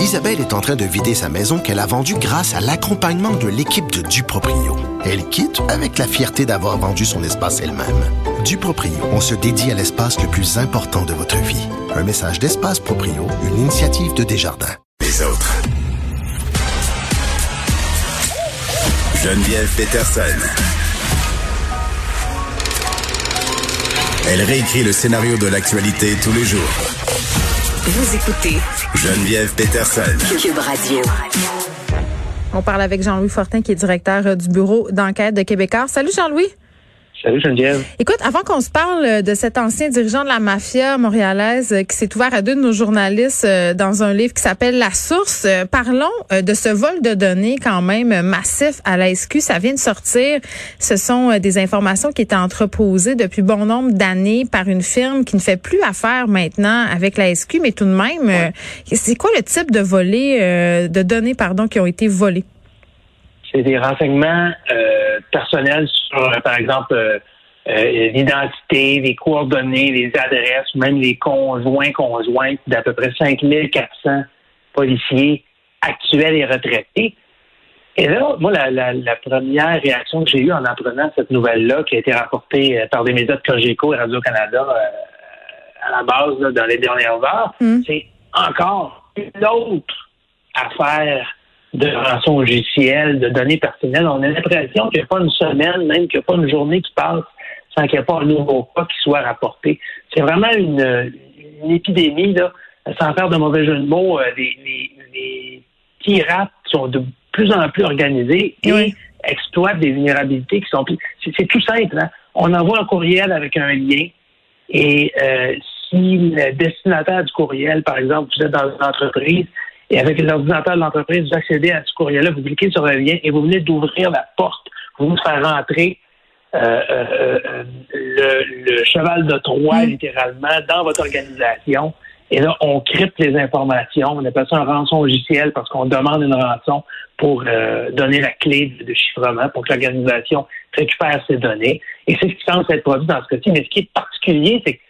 Isabelle est en train de vider sa maison qu'elle a vendue grâce à l'accompagnement de l'équipe de Duproprio. Elle quitte avec la fierté d'avoir vendu son espace elle-même. Duproprio, on se dédie à l'espace le plus important de votre vie. Un message d'Espace Proprio, une initiative de Desjardins. Les autres. Geneviève Peterson. Elle réécrit le scénario de l'actualité tous les jours. Vous écoutez Geneviève Peterson. Cube Radio. On parle avec Jean-Louis Fortin, qui est directeur euh, du bureau d'enquête de Québécois. Salut Jean-Louis. Salut Geneviève. Écoute, avant qu'on se parle euh, de cet ancien dirigeant de la mafia montréalaise euh, qui s'est ouvert à deux de nos journalistes euh, dans un livre qui s'appelle La Source, parlons de ce vol de données quand même massif à la SQ. Ça vient de sortir. Ce sont des informations qui étaient entreposées depuis bon nombre d'années par une firme qui ne fait plus affaire maintenant avec la SQ, mais tout de même, c'est quoi le type de volets, de données, pardon, qui ont été volées? C'est des renseignements euh, personnels sur, euh, par exemple, euh, l'identité, les coordonnées, les adresses, même les conjoints, conjointes d'à peu près 5400 policiers actuels et retraités. Et là, moi, la, la, première réaction que j'ai eue en apprenant cette nouvelle-là, qui a été rapportée par des médias de Cogeco et Radio-Canada à la base dans les dernières heures, mm. c'est encore une autre affaire de rançon logiciel, de données personnelles. On a l'impression qu'il n'y a pas une semaine, même qu'il n'y a pas une journée qui passe sans qu'il n'y ait pas un nouveau cas qui soit rapporté. C'est vraiment une, épidémie, là, sans faire de mauvais jeu de mots. Euh, les, les, pirates sont de plus en plus organisés et exploitent des vulnérabilités qui sont plus... C'est tout simple. Hein? On envoie un courriel avec un lien et euh, si le destinataire du courriel, par exemple, vous êtes dans une entreprise, et avec l'ordinateur de l'entreprise, vous accédez à ce courriel-là, vous cliquez sur le lien et vous venez d'ouvrir la porte. Vous venez de faire rentrer euh, euh, euh, le, cheval de Troie, mm. littéralement, dans votre organisation. Et là, on crypte les informations. On appelle ça un rançon logiciel parce qu'on demande une rançon pour donner la clé de, chiffrement pour que l'organisation récupère ces données. Et c'est ce qui semble être produit dans ce cas-ci. Mais ce qui est particulier, c'est que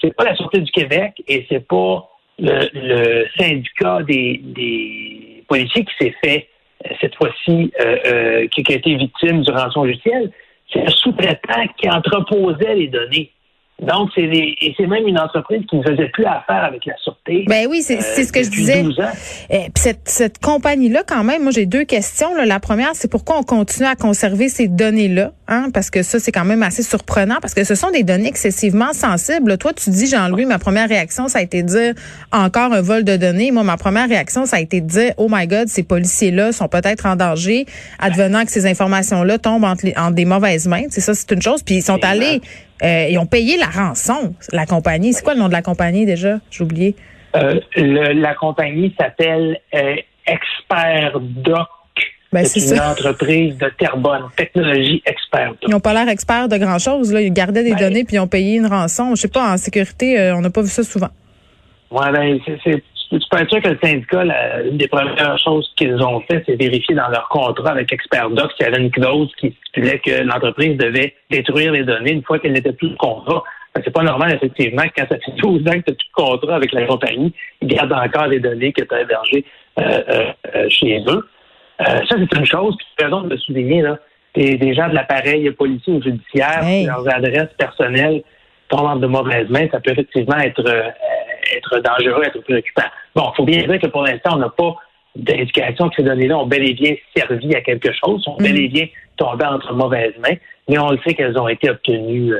c'est pas la Sûreté du Québec et c'est pas le, syndicat des, des, policiers qui s'est fait euh, cette fois-ci, euh, euh, qui, a été victime du rançon logiciel, c'est un sous-traitant qui entreposait les données. Donc, c'est et c'est même une entreprise qui ne faisait plus affaire avec la sûreté. Ben oui, c'est ce que je disais. Et cette, cette compagnie-là, quand même, moi j'ai deux questions. La première, c'est pourquoi on continue à conserver ces données-là, hein, parce que ça, c'est quand même assez surprenant, parce que ce sont des données excessivement sensibles. Toi, tu dis, Jean-Louis, ma première réaction, ça a été de dire encore un vol de données. Moi, ma première réaction, ça a été de dire, oh my God, ces policiers-là sont peut-être en danger, advenant que ces informations-là tombent entre, entre des mauvaises mains. C'est ça, c'est une chose. Puis ils sont allés euh, ils ont payé la rançon, la compagnie. C'est quoi le nom de la compagnie déjà? J'ai oublié. Euh, la compagnie s'appelle euh, Expert Doc. Ben, c'est une entreprise de Terrebonne, technologie expert. Ils n'ont pas l'air experts de grand-chose. Ils gardaient des ben, données puis ils ont payé une rançon. Je sais pas, en sécurité, on n'a pas vu ça souvent. Oui, ben, c'est tu peux être sûr que le syndicat, une des premières choses qu'ils ont fait, c'est vérifier dans leur contrat avec ExpertDoc s'il y avait une clause qui stipulait que l'entreprise devait détruire les données une fois qu'elle n'était plus de contrat. C'est pas normal, effectivement, que quand ça fait 12 ans que tu n'as plus de contrat avec la compagnie, ils gardent encore les données que tu as hébergées euh, euh, euh, chez eux. ça, c'est une chose. Puis, tu as raison de le souligner, là. Des, des gens de l'appareil policier ou judiciaire, leurs adresses personnelles tombent de mauvaises mains, ça peut effectivement être être dangereux, être préoccupant. Bon, il faut bien dire que pour l'instant, on n'a pas d'indication que ces données-là ont bel et bien servi à quelque chose, sont bel et mm. bien tombées entre mauvaises mains, mais on le sait qu'elles ont été obtenues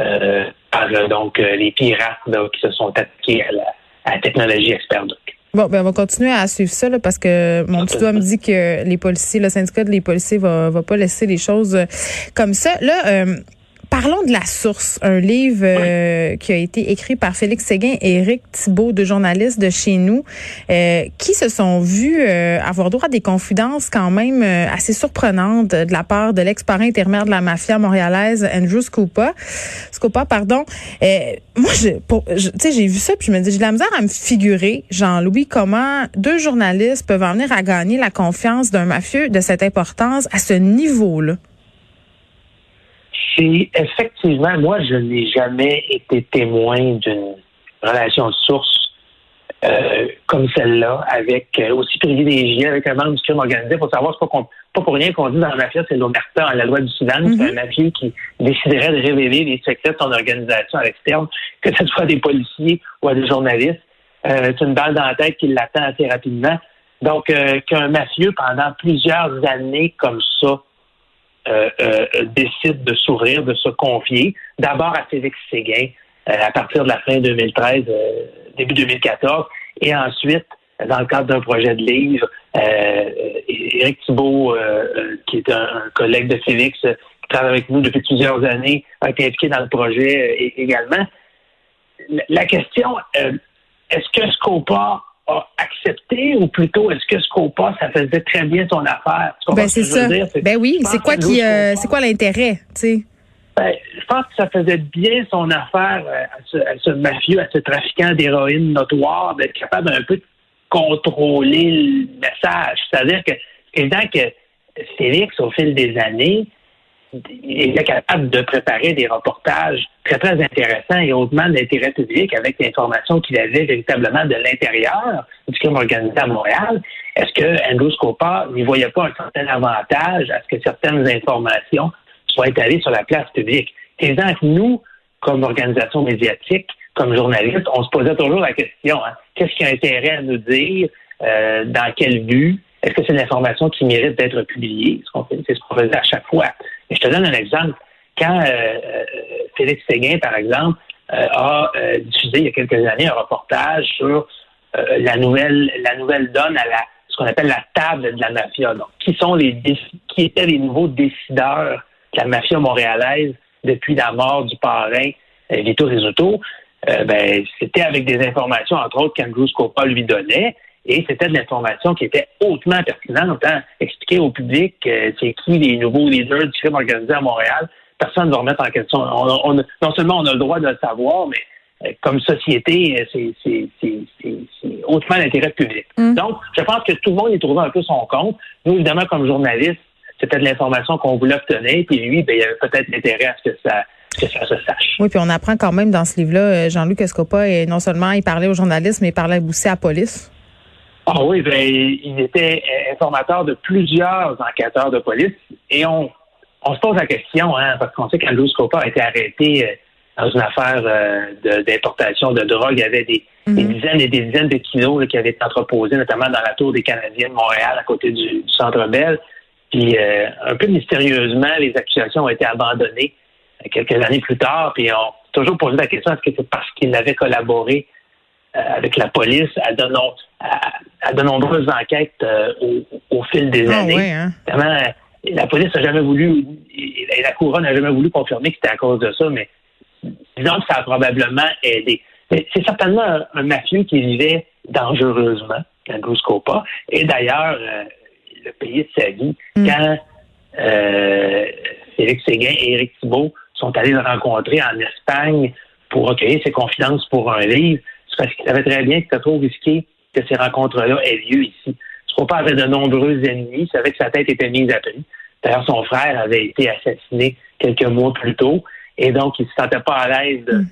euh, par euh, donc euh, les pirates qui se sont attaqués à la, technologie Experdoc. Bon, ben on va continuer à suivre ça parce que mon petit doigt me dit que les policiers, le syndicat des policiers va, va pas laisser les choses comme ça. Là, Parlons de la source, un livre euh, qui a été écrit par Félix Séguin et Éric Thibault, deux journalistes de chez nous, euh, qui se sont vus euh, avoir droit à des confidences quand même assez surprenantes de la part de l'ex-parent intermédiaire de la mafia montréalaise, Andrew Scopa. Scopa, pardon. moi, je, tu sais, j'ai vu ça puis je me dis, j'ai de la misère à me figurer, Jean-Louis, comment deux journalistes peuvent en venir à gagner la confiance d'un mafieux de cette importance à ce niveau-là c'est effectivement, moi, je n'ai jamais été témoin d'une relation de source euh, comme celle-là, avec euh, aussi privilégié, avec un membre du crime organisé, pour savoir, c'est pas, pas pour rien qu'on dit dans la mafia, c'est l'omerta, la loi du Soudan, c'est un mafieux qui déciderait de révéler les secrets de son organisation à l'externe, que ce soit à des policiers ou à des journalistes. Euh, c'est une balle dans la tête qui l'attend assez rapidement. Donc, qu'un mafieux, pendant plusieurs années comme ça, décide de s'ouvrir, de se confier, d'abord à Félix Séguin, à partir de la fin 2013, début 2014. Et ensuite, dans le cadre d'un projet de livre, euh, Éric Thibault, euh, qui est un, collègue de Félix, qui travaille avec nous depuis plusieurs années, a été impliqué dans le projet euh, également. La question, est-ce que Scopa a accepté ou plutôt est-ce que Scopa, ça faisait très bien son affaire? Ben, c'est ça. Ben oui, c'est quoi qui, c'est quoi l'intérêt, tu sais? Ben, je pense que ça faisait bien son affaire euh, à ce, mafieux, à ce trafiquant d'héroïne notoire, d'être capable un peu de contrôler le message. C'est-à-dire que c'est évident que Félix, au fil des années, il était capable de préparer des reportages très, très intéressants et hautement d'intérêt public avec l'information qu'il avait véritablement de l'intérieur du crime organisé à Montréal. Est-ce que Andrew Scopa n'y voyait pas un certain avantage à ce que certaines informations soit étalé sur la place publique? C'est que nous, comme organisation médiatique, comme journaliste, on se posait toujours la question hein, qu'est-ce qui a intérêt à nous dire, euh, dans quel but, est-ce que c'est une information qui mérite d'être publiée? C'est ce qu'on faisait à chaque fois. Je te donne un exemple. Quand euh, euh, Félix Séguin, par exemple, a diffusé il y a quelques années un reportage sur la nouvelle la nouvelle donne à la ce qu'on appelle la table de la mafia. Donc, qui sont les qui étaient les nouveaux décideurs la mafia montréalaise depuis la mort du parrain euh, Vito Rizzuto, euh, ben, c'était avec des informations, entre autres, qu'Andrew Scopa lui donnait. Et c'était de l'information qui était hautement pertinente. Hein? Expliquer au public euh, c'est qui les nouveaux leaders du crime organisé à Montréal. Personne ne va remettre en question. non seulement on a le droit de le savoir, mais comme société, c'est hautement l'intérêt public. Mm. Donc, je pense que tout le monde y trouvait un peu son compte. Nous, évidemment, comme journalistes, c'était de l'information qu'on voulait obtenir. Puis lui, ben, il avait peut-être intérêt à ce que ça que ça se sache. Oui, puis on apprend quand même dans ce livre-là, euh, Jean-Luc Escopa, et non seulement il parlait aux journalistes, mais il parlait aussi à la police. Ah oui, ben, il était informateur de plusieurs enquêteurs de police et on, on se pose la question, hein, parce qu'on sait qu'Andrew Scopa a été arrêté euh, dans une affaire euh, d'importation de, drogue. Il y avait des, mhm. dizaines et des dizaines de kilos qui avaient été entreposés, notamment dans la tour des Canadiens de Montréal, à côté du, du Centre Bell. Puis euh, un peu mystérieusement, les accusations ont été abandonnées euh, quelques années plus tard. Puis on toujours posé la question est-ce que c'est parce qu'il avait collaboré euh, avec la police à de, à, de nombreuses enquêtes au, fil des ah années. Hein? la police n'a jamais voulu, et la couronne n'a jamais voulu confirmer que c'était à cause de ça, mais disons que ça a probablement aidé. C'est certainement un, mafieux qui vivait dangereusement, Andrew Scopa. Et d'ailleurs, le pays de sa vie. Mm. Quand euh, Félix Séguin et Éric Thibault sont allés le rencontrer en Espagne pour recueillir ses confidences pour un livre, c'est parce qu'ils savaient très bien que c'était trop risqué que ces rencontres-là aient lieu ici. pas avait de nombreux ennemis, savait que sa tête était mise à prix. D'ailleurs, son frère avait été assassiné quelques mois plus tôt, et donc il ne se sentait pas à l'aise de,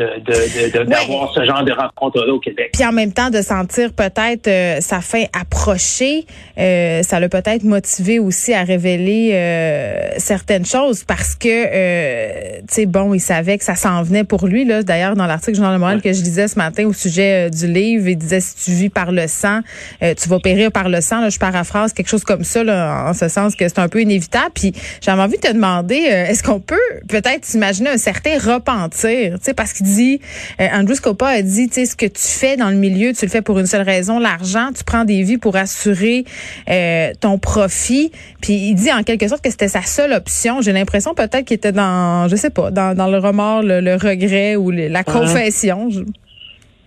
mm d'avoir ce genre de rencontre-là au Québec. Puis en même temps, de sentir peut-être euh, sa fin approcher, euh, ça l'a peut-être motivé aussi à révéler euh, certaines choses parce que, tu sais, bon, il savait que ça s'en venait pour lui. Là, D'ailleurs, dans l'article Journal de Montréal que je lisais ce matin au sujet du livre, il disait, si tu vis par le sang, tu vas périr par le sang. Là, je paraphrase quelque chose comme ça, là, en ce sens que c'est un peu inévitable. Puis j'avais envie de te demander, est-ce qu'on peut peut-être s'imaginer un certain repentir, tu sais, parce qu'il dit, euh, Andrew Scopa a dit, tu sais, ce que tu fais dans le milieu, tu le fais pour une seule raison, l'argent. Tu prends des vies pour assurer euh, ton profit. Puis il dit en quelque sorte que c'était sa seule option. J'ai l'impression peut-être qu'il était dans, je sais pas, dans, le remords, le, regret ou la confession.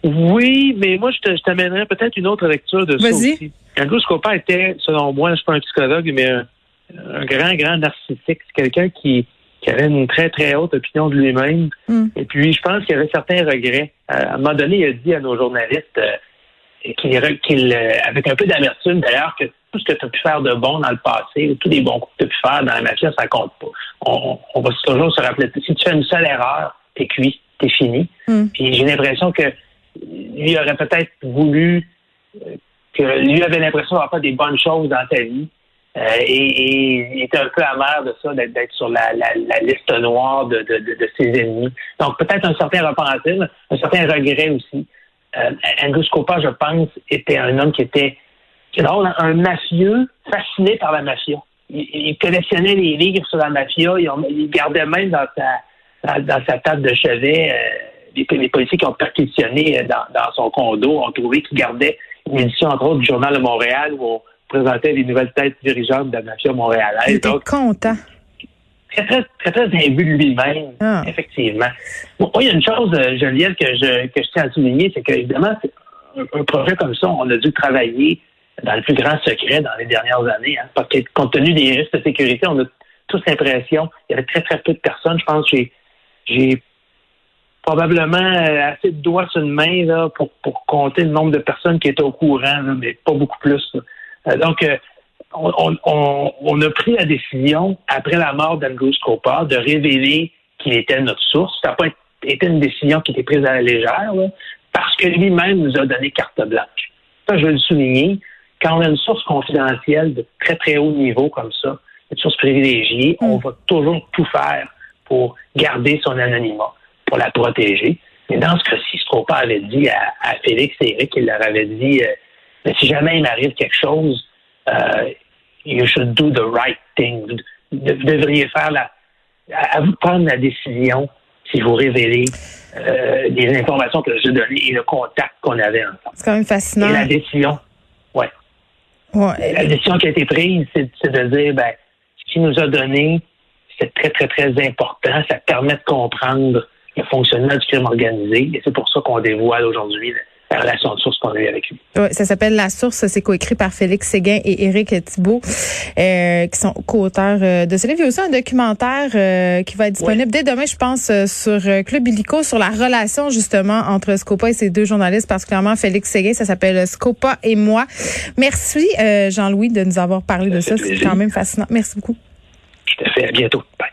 Oui, mais moi, je t'amènerais peut-être une autre lecture de ça aussi. Andrew Scopa était, selon moi, je suis pas un psychologue, mais un, un grand, grand narcissique. C'est quelqu'un qui qui avait une très, très haute opinion de lui-même. Hmm. Et puis, je pense qu'il y avait certains regrets. Euh, à un moment donné, il a dit à nos journalistes euh, qu'il, euh, avec un peu d'amertume d'ailleurs, que tout ce que tu as pu faire de bon dans le passé, tous les bons coups que tu as pu faire dans la mafia, ça compte pas. On, va toujours se rappeler, si tu fais une seule erreur, t'es cuit, t'es fini. Hmm. Puis j'ai l'impression que lui aurait peut-être voulu euh, que lui avait l'impression d'avoir fait des bonnes choses dans sa vie. Euh, et, il était un peu amer de ça, d'être sur la, liste noire de, ses ennemis. Donc peut-être un certain repentir, un certain regret aussi. Euh, Andrew Scopa, je pense, était un homme qui était, c'est drôle, hein, un mafieux fasciné par la mafia. Il, collectionnait les livres sur la mafia, il, gardait même dans sa, dans, sa table de chevet euh, les, policiers qui ont perquisitionné euh, dans, dans son condo ont trouvé qu'il gardait une édition, entre autres, du Journal de Montréal où présentait les nouvelles têtes dirigeantes de la mafia montréalaise. Il était content. Très, très, très, très imbu de lui-même, ah. effectivement. Bon, il y a une chose, euh, Geneviève, que je, que je tiens à souligner, c'est qu'évidemment, un, projet comme ça, on a dû travailler dans le plus grand secret dans les dernières années, hein, parce que compte tenu des risques de sécurité, on a tous l'impression, il y avait très, très peu de personnes. Je pense que j'ai probablement euh, assez de doigts sur une main là, pour, pour compter le nombre de personnes qui étaient au courant, mais pas beaucoup plus. Euh, donc, euh, on, a pris la décision, après la mort d'Andrew Scopa, de révéler qu'il était notre source. Ça n'a pas été une décision qui était prise à la légère, parce que lui-même nous a donné carte blanche. Ça, je veux le souligner. Quand on a une source confidentielle de très, très haut niveau comme ça, une source privilégiée, on mm. va toujours tout faire pour garder son anonymat, pour la protéger. Mais dans ce cas-ci, avait dit à, Félix et Eric, il leur avait dit euh, mais si jamais il m'arrive quelque chose, euh, you should do the right thing. Vous, devriez faire la, à vous prendre la décision si vous révélez euh, les informations que j'ai données et le contact qu'on avait ensemble. C'est quand même fascinant. Et la décision, ouais. ouais. La décision qui a été prise, c'est de dire, ben, ce qu'il nous a donné, c'est très, très, très important. Ça permet de comprendre le fonctionnement du crime organisé. Et c'est pour ça qu'on dévoile aujourd'hui la relation de source qu'on a eue avec lui. Oui, ça s'appelle La Source. C'est coécrit par Félix Séguin et Éric Thibault, euh, qui sont co-auteurs euh, de ce livre. Il y a aussi un documentaire euh, qui va être disponible dès demain, je pense, sur Club Illico, sur la relation justement entre Scopa et ses deux journalistes, particulièrement Félix Séguin. Ça s'appelle Scopa et moi. Merci, Jean-Louis, de nous avoir parlé de ça. C'est quand même fascinant. Merci beaucoup. Tout à fait. À bientôt. Bye.